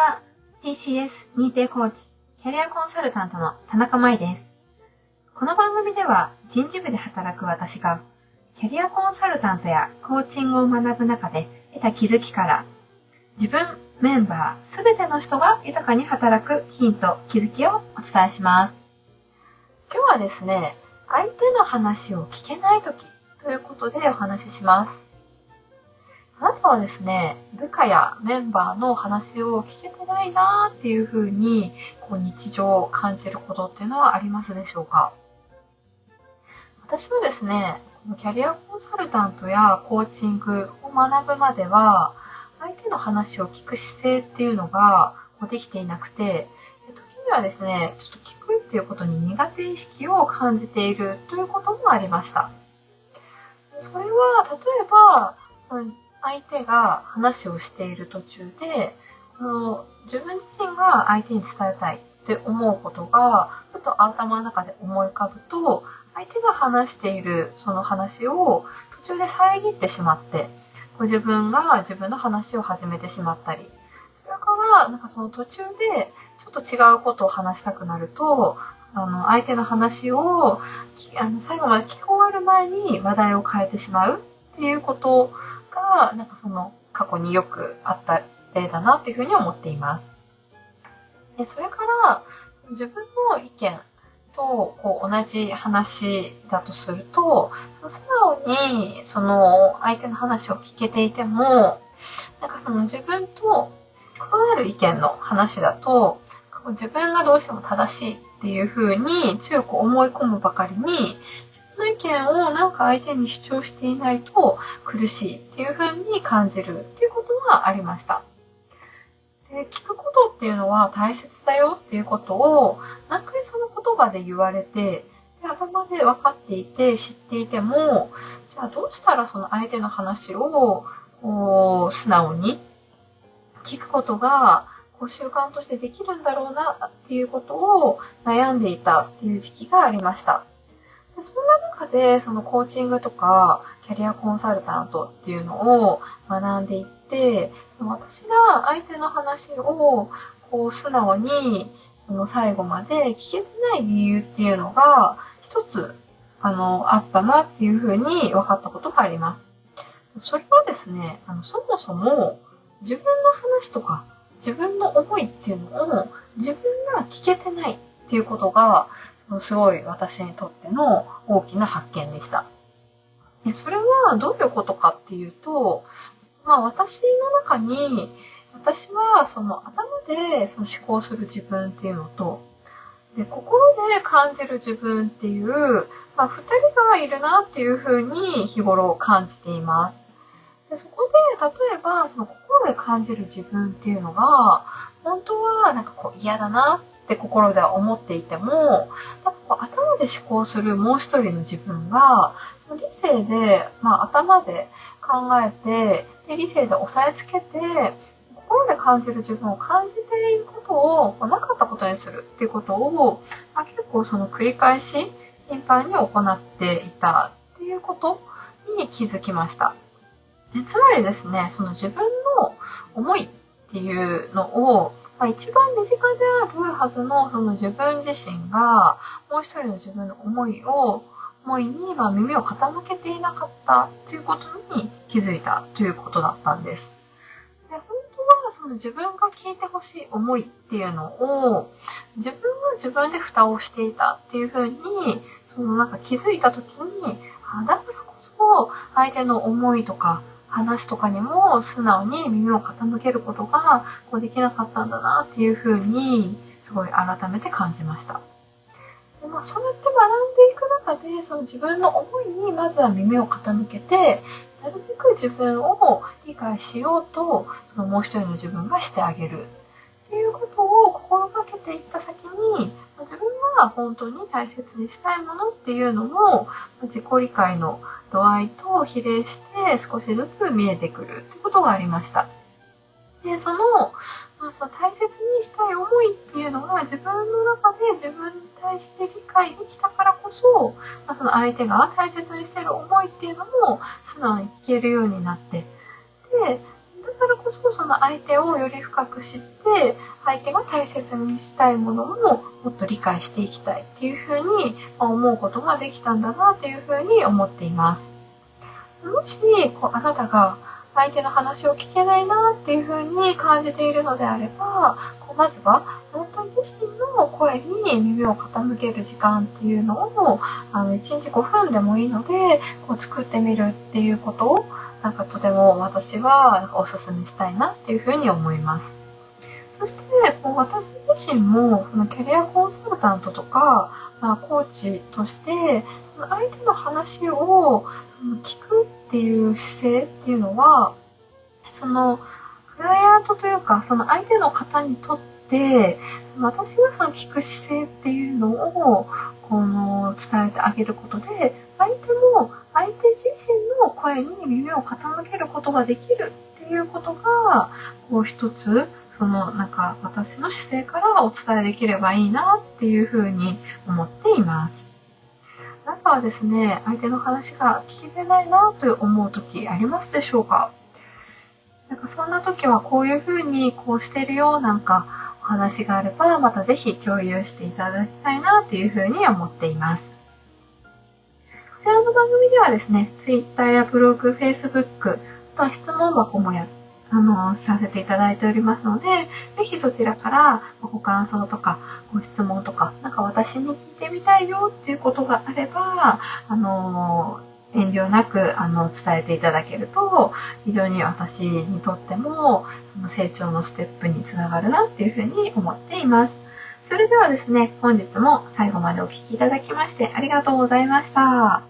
は TCS 認定コーチ、キャリアコンサルタントの田中舞です。この番組では人事部で働く私がキャリアコンサルタントやコーチングを学ぶ中で得た気づきから自分、メンバー、すべての人が豊かに働くヒント、気づきをお伝えします。今日はですね、相手の話を聞けないときということでお話しします。あなたはですね、部下やメンバーの話を聞けてないなーっていう風に、こう日常を感じることっていうのはありますでしょうか？私はですね、キャリアコンサルタントやコーチングを学ぶまでは、相手の話を聞く姿勢っていうのができていなくて、時にはですね、ちょっと聞くっていうことに苦手意識を感じているということもありました。それは、例えば、その相手が話をしている途中で、の自分自身が相手に伝えたいって思うことが、ふと頭の中で思い浮かぶと、相手が話しているその話を途中で遮ってしまって、ご自分が自分の話を始めてしまったり、それから、なんかその途中でちょっと違うことを話したくなると、あの、相手の話を、あの、最後まで聞き終わる前に話題を変えてしまうっていうことが、なんかその過去によくあった例だなっていうふうに思っています。でそれから、自分の意見とこう同じ話だとすると、素直にその相手の話を聞けていても、なんかその自分と異なる意見の話だと、自分がどうしても正しいっていう風に強く思い込むばかりに、見をなんか相手に主張していないと苦しいっていう風に感じるっていうことはありました。で聞くことっていうのは大切だよっていうことを何回その言葉で言われて、で頭で分かっていて知っていても、じゃあどうしたらその相手の話をこう素直に聞くことがこう習慣としてできるんだろうなっていうことを悩んでいたっていう時期がありました。そんな中で、そのコーチングとか、キャリアコンサルタントっていうのを学んでいって、その私が相手の話を、こう、素直に、その最後まで聞けてない理由っていうのが、一つ、あの、あったなっていうふうに分かったことがあります。それはですね、あの、そもそも、自分の話とか、自分の思いっていうのを、自分が聞けてないっていうことが、すごい私にとっての大きな発見でした。それはどういうことかっていうと、まあ私の中に、私はその頭でその思考する自分っていうのと、で心で感じる自分っていう、まあ、二人がいるなっていうふうに日頃感じています。でそこで、例えば、その心で感じる自分っていうのが、本当はなんかこう嫌だなって心では思っていても、頭で思考するもう一人の自分が、理性で、まあ、頭で考えてで、理性で押さえつけて、心で感じる自分を感じていることをなかったことにするっていうことを、まあ、結構その繰り返し頻繁に行っていたっていうことに気づきました。つまりですね、その自分の思いっていうのをまあ、一番身近であるはずのその自分自身が、もう一人の自分の思いを、思いにま耳を傾けていなかったということに気づいたということだったんです。で本当はその自分が聞いてほしい思いっていうのを自分が自分で蓋をしていたっていうふうにそのなんか気づいた時にあだからこそ相手の思いとか話とかにも素直に耳を傾けることがこうできなかったんだなっていうふうにすごい改めて感じました。でまあ、そうやって学んでいく中でその自分の思いにまずは耳を傾けてなるべく自分を理解しようとそのもう一人の自分がしてあげるっていうことを心がけていった先に自分が本当に大切にしたいものっていうのも自己理解の度合いと比例して少しずつ見えてくるってことがありました。で、その、まあ、その大切にしたい思いっていうのが自分の中で自分に対して理解できたからこそ、まあ、その相手が大切にしてる思いっていうのも素直に聞けるようになって、で、こそその相手をより深く知って、相手が大切にしたいものももっと理解していきたいっていうふうに思うことができたんだなっていうふうに思っています。もし、こう、あなたが相手の話を聞けないなっていうふうに感じているのであれば、こうまずはあなた自身の声に耳を傾ける時間っていうのを、あの、1日5分でもいいので、こう作ってみるっていうことを、なんかとても私はお勧めしたいなっていうふうに思います。そして、こう私自身もそのキャリアコンサルタントとか、まあ、コーチとして、相手の話を聞くっていう姿勢っていうのは、その、クライアントというか、その相手の方にとって、私がその聞く姿勢っていうのを、この、伝えてあげることで、声に耳を傾けることができるっていうことが、こう一つ、そのなんか私の姿勢からお伝えできればいいなっていうふうに思っています。あなたはですね、相手の話が聞けてないなと思う時ありますでしょうか？なんかそんな時はこういうふうにこうしてるよなんかお話があればまたぜひ共有していただきたいなというふうに思っています。こちらの番組ではですね、Twitter やブログ、Facebook、あとは質問箱もや、あの、させていただいておりますので、ぜひそちらからご感想とかご質問とか、なんか私に聞いてみたいよっていうことがあれば、あの、遠慮なくあの伝えていただけると非常に私にとっても成長のステップにつながるなっていうふうに思っています。それではですね、本日も最後までお聴きいただきましてありがとうございました。